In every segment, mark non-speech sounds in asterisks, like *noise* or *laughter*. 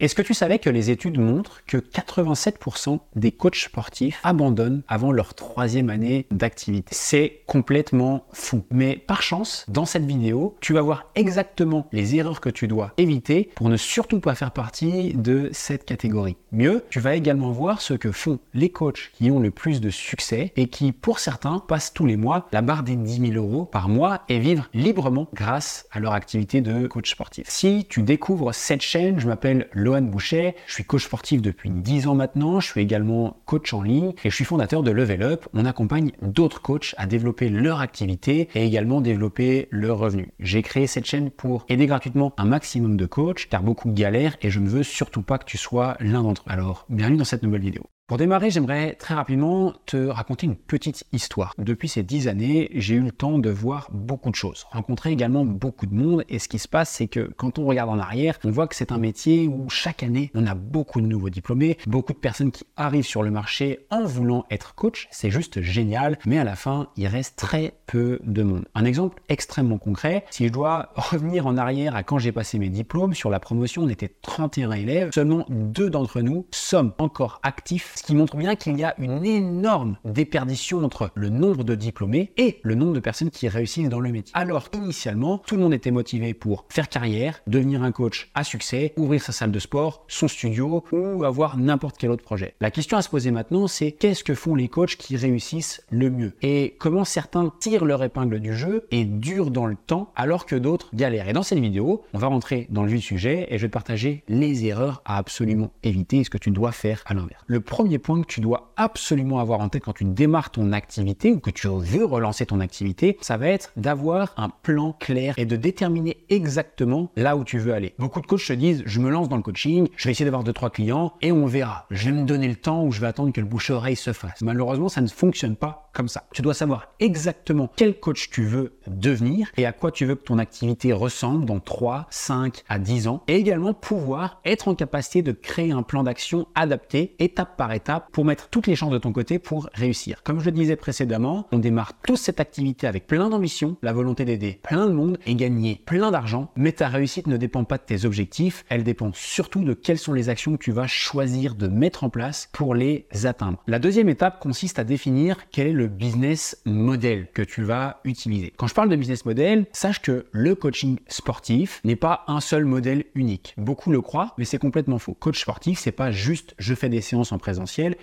Est-ce que tu savais que les études montrent que 87% des coachs sportifs abandonnent avant leur troisième année d'activité? C'est complètement fou. Mais par chance, dans cette vidéo, tu vas voir exactement les erreurs que tu dois éviter pour ne surtout pas faire partie de cette catégorie. Mieux, tu vas également voir ce que font les coachs qui ont le plus de succès et qui, pour certains, passent tous les mois la barre des 10 000 euros par mois et vivent librement grâce à leur activité de coach sportif. Si tu découvres cette chaîne, je m'appelle Lohan Boucher, je suis coach sportif depuis 10 ans maintenant, je suis également coach en ligne et je suis fondateur de Level Up. On accompagne d'autres coachs à développer leur activité et également développer leur revenu. J'ai créé cette chaîne pour aider gratuitement un maximum de coachs car beaucoup galèrent et je ne veux surtout pas que tu sois l'un d'entre eux. Alors, bienvenue dans cette nouvelle vidéo. Pour démarrer, j'aimerais très rapidement te raconter une petite histoire. Depuis ces dix années, j'ai eu le temps de voir beaucoup de choses, rencontrer également beaucoup de monde, et ce qui se passe, c'est que quand on regarde en arrière, on voit que c'est un métier où chaque année, on a beaucoup de nouveaux diplômés, beaucoup de personnes qui arrivent sur le marché en voulant être coach, c'est juste génial, mais à la fin, il reste très peu de monde. Un exemple extrêmement concret, si je dois *laughs* revenir en arrière à quand j'ai passé mes diplômes, sur la promotion, on était 31 élèves, seulement deux d'entre nous sommes encore actifs ce qui montre bien qu'il y a une énorme déperdition entre le nombre de diplômés et le nombre de personnes qui réussissent dans le métier. Alors initialement, tout le monde était motivé pour faire carrière, devenir un coach à succès, ouvrir sa salle de sport, son studio ou avoir n'importe quel autre projet. La question à se poser maintenant, c'est qu'est-ce que font les coachs qui réussissent le mieux? Et comment certains tirent leur épingle du jeu et durent dans le temps alors que d'autres galèrent? Et dans cette vidéo, on va rentrer dans le vif du sujet et je vais te partager les erreurs à absolument éviter et ce que tu dois faire à l'inverse. Le point que tu dois absolument avoir en tête quand tu démarres ton activité ou que tu veux relancer ton activité, ça va être d'avoir un plan clair et de déterminer exactement là où tu veux aller. Beaucoup de coachs se disent, je me lance dans le coaching, je vais essayer d'avoir deux trois clients et on verra. Je vais me donner le temps ou je vais attendre que le bouche-oreille se fasse. Malheureusement, ça ne fonctionne pas comme ça. Tu dois savoir exactement quel coach tu veux devenir et à quoi tu veux que ton activité ressemble dans 3, 5 à 10 ans et également pouvoir être en capacité de créer un plan d'action adapté étape par étape pour mettre toutes les chances de ton côté pour réussir. Comme je le disais précédemment, on démarre tous cette activité avec plein d'ambition, la volonté d'aider plein de monde et gagner plein d'argent, mais ta réussite ne dépend pas de tes objectifs, elle dépend surtout de quelles sont les actions que tu vas choisir de mettre en place pour les atteindre. La deuxième étape consiste à définir quel est le business model que tu vas utiliser. Quand je parle de business model, sache que le coaching sportif n'est pas un seul modèle unique. Beaucoup le croient, mais c'est complètement faux. Coach sportif, c'est pas juste je fais des séances en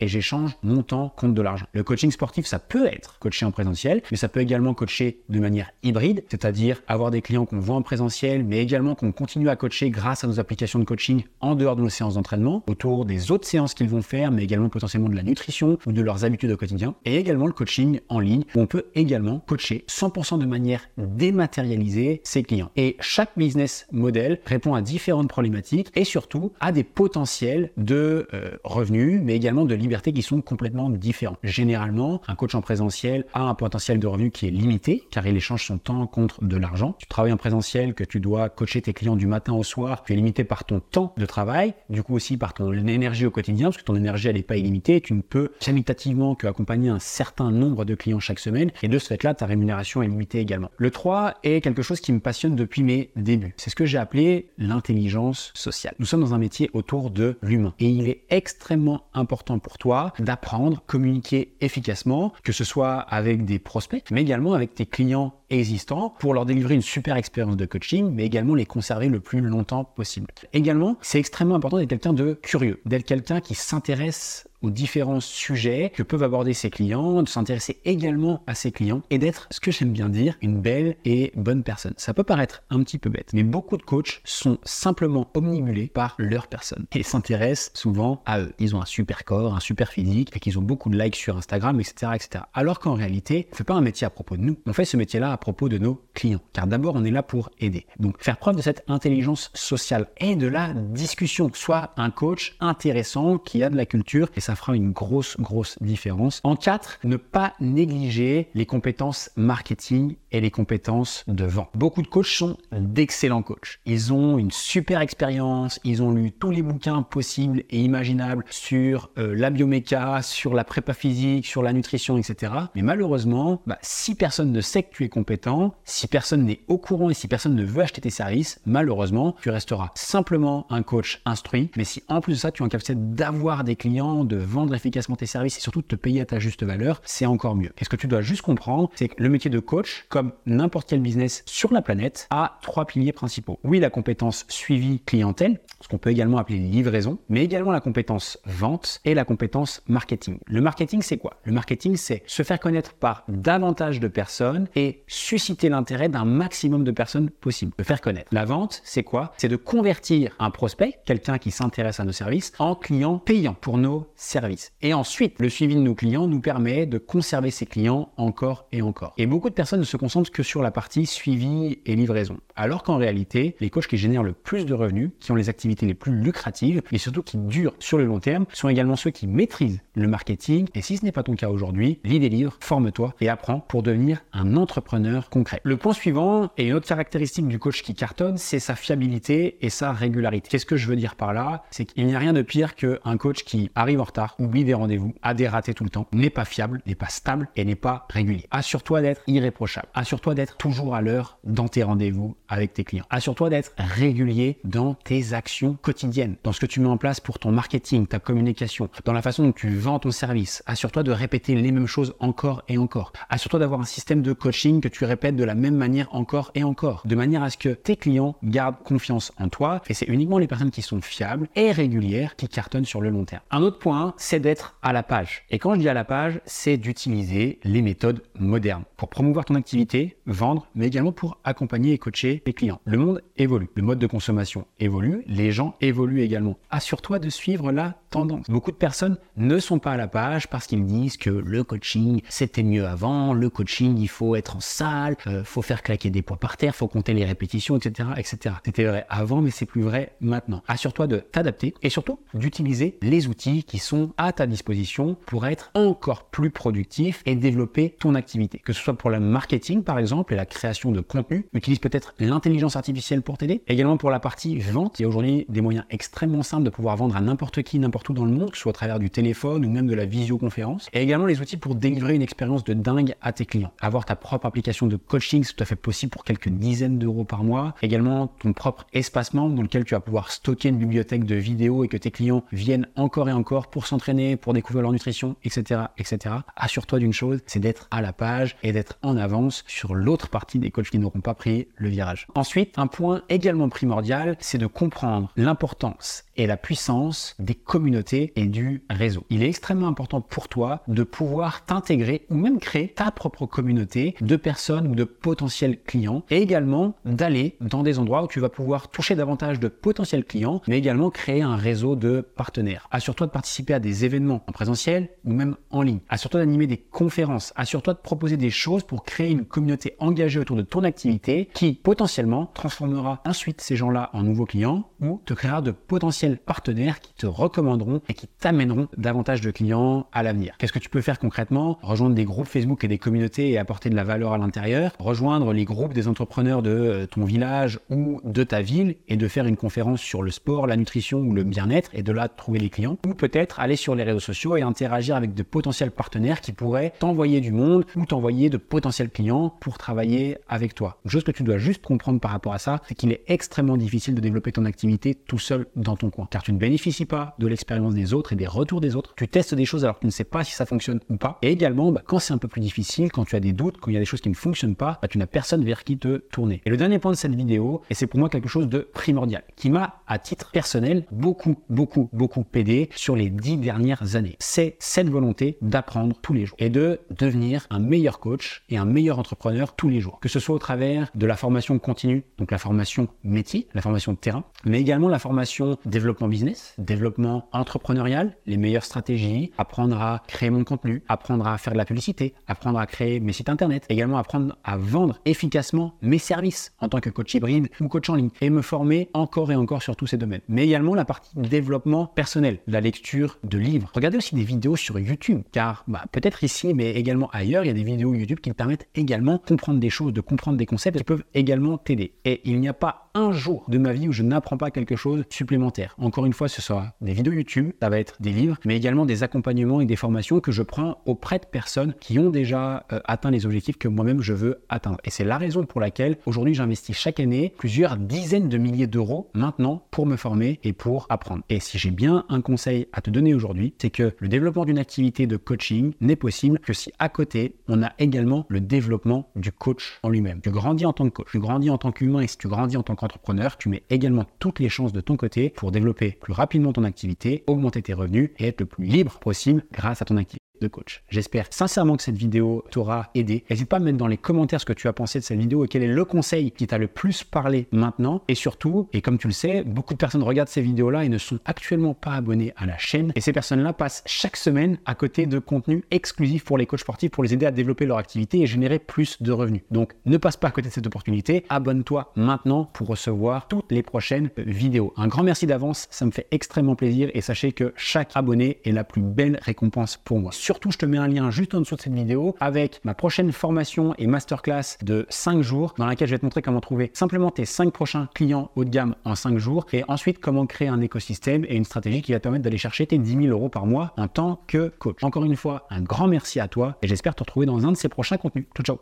et j'échange mon temps contre de l'argent. Le coaching sportif, ça peut être coaché en présentiel, mais ça peut également coacher de manière hybride, c'est-à-dire avoir des clients qu'on voit en présentiel, mais également qu'on continue à coacher grâce à nos applications de coaching en dehors de nos séances d'entraînement, autour des autres séances qu'ils vont faire, mais également potentiellement de la nutrition ou de leurs habitudes au quotidien, et également le coaching en ligne, où on peut également coacher 100% de manière dématérialisée ses clients. Et chaque business model répond à différentes problématiques et surtout à des potentiels de euh, revenus, mais également de liberté qui sont complètement différents. Généralement, un coach en présentiel a un potentiel de revenu qui est limité car il échange son temps contre de l'argent. Tu travailles en présentiel, que tu dois coacher tes clients du matin au soir, tu es limité par ton temps de travail, du coup aussi par ton énergie au quotidien parce que ton énergie elle n'est pas illimitée. Tu ne peux limitativement que accompagner un certain nombre de clients chaque semaine et de ce fait-là, ta rémunération est limitée également. Le 3 est quelque chose qui me passionne depuis mes débuts. C'est ce que j'ai appelé l'intelligence sociale. Nous sommes dans un métier autour de l'humain et il est extrêmement important pour toi d'apprendre, communiquer efficacement, que ce soit avec des prospects, mais également avec tes clients existants pour leur délivrer une super expérience de coaching, mais également les conserver le plus longtemps possible. Également, c'est extrêmement important d'être quelqu'un de curieux, d'être quelqu'un qui s'intéresse aux différents sujets que peuvent aborder ses clients, de s'intéresser également à ses clients et d'être, ce que j'aime bien dire, une belle et bonne personne. Ça peut paraître un petit peu bête, mais beaucoup de coachs sont simplement omnibulés par leur personne et s'intéressent souvent à eux. Ils ont un super corps, un super physique et qu'ils ont beaucoup de likes sur Instagram, etc. etc. Alors qu'en réalité, on fait pas un métier à propos de nous, on fait ce métier-là à propos de nos clients. Car d'abord, on est là pour aider. Donc faire preuve de cette intelligence sociale et de la discussion. Soit un coach intéressant qui a de la culture et ça ça fera une grosse, grosse différence. En 4, ne pas négliger les compétences marketing et les compétences de vente. Beaucoup de coachs sont d'excellents coachs. Ils ont une super expérience, ils ont lu tous les bouquins possibles et imaginables sur euh, la bioméca, sur la prépa physique, sur la nutrition, etc. Mais malheureusement, bah, si personne ne sait que tu es compétent, si personne n'est au courant et si personne ne veut acheter tes services, malheureusement, tu resteras simplement un coach instruit. Mais si en plus de ça, tu es en capacité d'avoir des clients, de vendre efficacement tes services et surtout de te payer à ta juste valeur, c'est encore mieux. Et ce que tu dois juste comprendre, c'est que le métier de coach, comme n'importe quel business sur la planète, a trois piliers principaux. Oui, la compétence suivi clientèle, ce qu'on peut également appeler livraison, mais également la compétence vente et la compétence marketing. Le marketing, c'est quoi? Le marketing, c'est se faire connaître par davantage de personnes et susciter l'intérêt d'un maximum de personnes possible. Le faire connaître. La vente, c'est quoi? C'est de convertir un prospect, quelqu'un qui s'intéresse à nos services, en client payant pour nos services. Et ensuite, le suivi de nos clients nous permet de conserver ces clients encore et encore. Et beaucoup de personnes ne se concentrent que sur la partie suivi et livraison. Alors qu'en réalité, les coachs qui génèrent le plus de revenus, qui ont les activités les plus lucratives et surtout qui durent sur le long terme, sont également ceux qui maîtrisent le marketing. Et si ce n'est pas ton cas aujourd'hui, lis des livres, forme-toi et apprends pour devenir un entrepreneur concret. Le point suivant et une autre caractéristique du coach qui cartonne, c'est sa fiabilité et sa régularité. Qu'est-ce que je veux dire par là? C'est qu'il n'y a rien de pire qu'un coach qui arrive en retard, oublie des rendez-vous, a des ratés tout le temps, n'est pas fiable, n'est pas stable et n'est pas régulier. Assure-toi d'être irréprochable. Assure-toi d'être toujours à l'heure dans tes rendez-vous avec tes clients. Assure-toi d'être régulier dans tes actions quotidiennes, dans ce que tu mets en place pour ton marketing, ta communication, dans la façon dont tu vends ton service. Assure-toi de répéter les mêmes choses encore et encore. Assure-toi d'avoir un système de coaching que tu répètes de la même manière encore et encore, de manière à ce que tes clients gardent confiance en toi. Et c'est uniquement les personnes qui sont fiables et régulières qui cartonnent sur le long terme. Un autre point, c'est d'être à la page. Et quand je dis à la page, c'est d'utiliser les méthodes modernes pour promouvoir ton activité, vendre, mais également pour accompagner et coacher les clients. Le monde évolue, le mode de consommation évolue, les gens évoluent également. Assure-toi de suivre la tendance. Beaucoup de personnes ne sont pas à la page parce qu'ils disent que le coaching c'était mieux avant, le coaching il faut être en salle, euh, faut faire claquer des poids par terre, faut compter les répétitions, etc., etc. C'était vrai avant, mais c'est plus vrai maintenant. Assure-toi de t'adapter et surtout d'utiliser les outils qui sont à ta disposition pour être encore plus productif et développer ton activité. Que ce soit pour le marketing par exemple et la création de contenu, utilise peut-être l'intelligence artificielle pour t'aider. Également pour la partie vente, il y a aujourd'hui des moyens extrêmement simples de pouvoir vendre à n'importe qui, n'importe où dans le monde, que ce soit à travers du téléphone ou même de la visioconférence. Et également les outils pour délivrer une expérience de dingue à tes clients. Avoir ta propre application de coaching, c'est tout à fait possible pour quelques dizaines d'euros par mois. Également ton propre espacement dans lequel tu vas pouvoir stocker une bibliothèque de vidéos et que tes clients viennent encore et encore pour s'entraîner, pour découvrir leur nutrition, etc., etc. Assure-toi d'une chose, c'est d'être à la page et d'être en avance sur l'autre partie des coachs qui n'auront pas pris le virage. Ensuite, un point également primordial, c'est de comprendre l'importance et la puissance des communautés et du réseau. Il est extrêmement important pour toi de pouvoir t'intégrer ou même créer ta propre communauté de personnes ou de potentiels clients et également d'aller dans des endroits où tu vas pouvoir toucher davantage de potentiels clients mais également créer un réseau de partenaires. Assure-toi de participer à des événements en présentiel ou même en ligne. Assure-toi d'animer des conférences. Assure-toi de proposer des choses pour créer une communauté engagée autour de ton activité qui potentiellement transformera ensuite ces gens-là en nouveaux clients ou te créera de potentiels partenaires qui te recommanderont et qui t'amèneront davantage de clients à l'avenir. Qu'est-ce que tu peux faire concrètement? Rejoindre des groupes Facebook et des communautés et apporter de la valeur à l'intérieur. Rejoindre les groupes des entrepreneurs de euh, ton village ou de ta ville et de faire une conférence sur le sport, la nutrition ou le bien-être et de là trouver les clients. Ou peut-être aller sur les réseaux sociaux et interagir avec de potentiels partenaires qui pourraient t'envoyer du monde ou t'envoyer de potentiels clients pour travailler avec toi. Une chose que tu dois juste comprendre par rapport à ça, c'est qu'il est extrêmement difficile de développer ton activité tout seul dans ton car tu ne bénéficies pas de l'expérience des autres et des retours des autres. Tu testes des choses alors que tu ne sais pas si ça fonctionne ou pas. Et également, bah, quand c'est un peu plus difficile, quand tu as des doutes, quand il y a des choses qui ne fonctionnent pas, bah, tu n'as personne vers qui te tourner. Et le dernier point de cette vidéo, et c'est pour moi quelque chose de primordial, qui m'a, à titre personnel, beaucoup, beaucoup, beaucoup aidé sur les dix dernières années. C'est cette volonté d'apprendre tous les jours et de devenir un meilleur coach et un meilleur entrepreneur tous les jours. Que ce soit au travers de la formation continue, donc la formation métier, la formation de terrain, mais également la formation développement business, développement entrepreneurial, les meilleures stratégies, apprendre à créer mon contenu, apprendre à faire de la publicité, apprendre à créer mes sites internet, également apprendre à vendre efficacement mes services en tant que coach hybride ou coach en ligne et me former encore et encore sur tous ces domaines. Mais également la partie développement personnel, la lecture de livres. Regardez aussi des vidéos sur YouTube car bah, peut-être ici mais également ailleurs, il y a des vidéos YouTube qui te permettent également de comprendre des choses, de comprendre des concepts qui peuvent également t'aider. Et il n'y a pas un jour de ma vie où je n'apprends pas quelque chose supplémentaire. Encore une fois, ce sera des vidéos YouTube, ça va être des livres, mais également des accompagnements et des formations que je prends auprès de personnes qui ont déjà euh, atteint les objectifs que moi-même je veux atteindre. Et c'est la raison pour laquelle aujourd'hui j'investis chaque année plusieurs dizaines de milliers d'euros maintenant pour me former et pour apprendre. Et si j'ai bien un conseil à te donner aujourd'hui, c'est que le développement d'une activité de coaching n'est possible que si à côté on a également le développement du coach en lui-même. Tu grandis en tant que coach, tu grandis en tant qu'humain et si tu grandis en tant qu'entrepreneur, tu mets également toutes les chances de ton côté pour développer plus rapidement ton activité, augmenter tes revenus et être le plus libre possible grâce à ton activité coach. J'espère sincèrement que cette vidéo t'aura aidé. N'hésite pas à mettre dans les commentaires ce que tu as pensé de cette vidéo et quel est le conseil qui t'a le plus parlé maintenant. Et surtout, et comme tu le sais, beaucoup de personnes regardent ces vidéos-là et ne sont actuellement pas abonnés à la chaîne. Et ces personnes-là passent chaque semaine à côté de contenu exclusif pour les coachs sportifs pour les aider à développer leur activité et générer plus de revenus. Donc ne passe pas à côté de cette opportunité. Abonne-toi maintenant pour recevoir toutes les prochaines vidéos. Un grand merci d'avance, ça me fait extrêmement plaisir et sachez que chaque abonné est la plus belle récompense pour moi surtout, je te mets un lien juste en dessous de cette vidéo avec ma prochaine formation et masterclass de 5 jours dans laquelle je vais te montrer comment trouver simplement tes 5 prochains clients haut de gamme en 5 jours et ensuite comment créer un écosystème et une stratégie qui va te permettre d'aller chercher tes 10 000 euros par mois en tant que coach. Encore une fois, un grand merci à toi et j'espère te retrouver dans un de ces prochains contenus. Ciao, ciao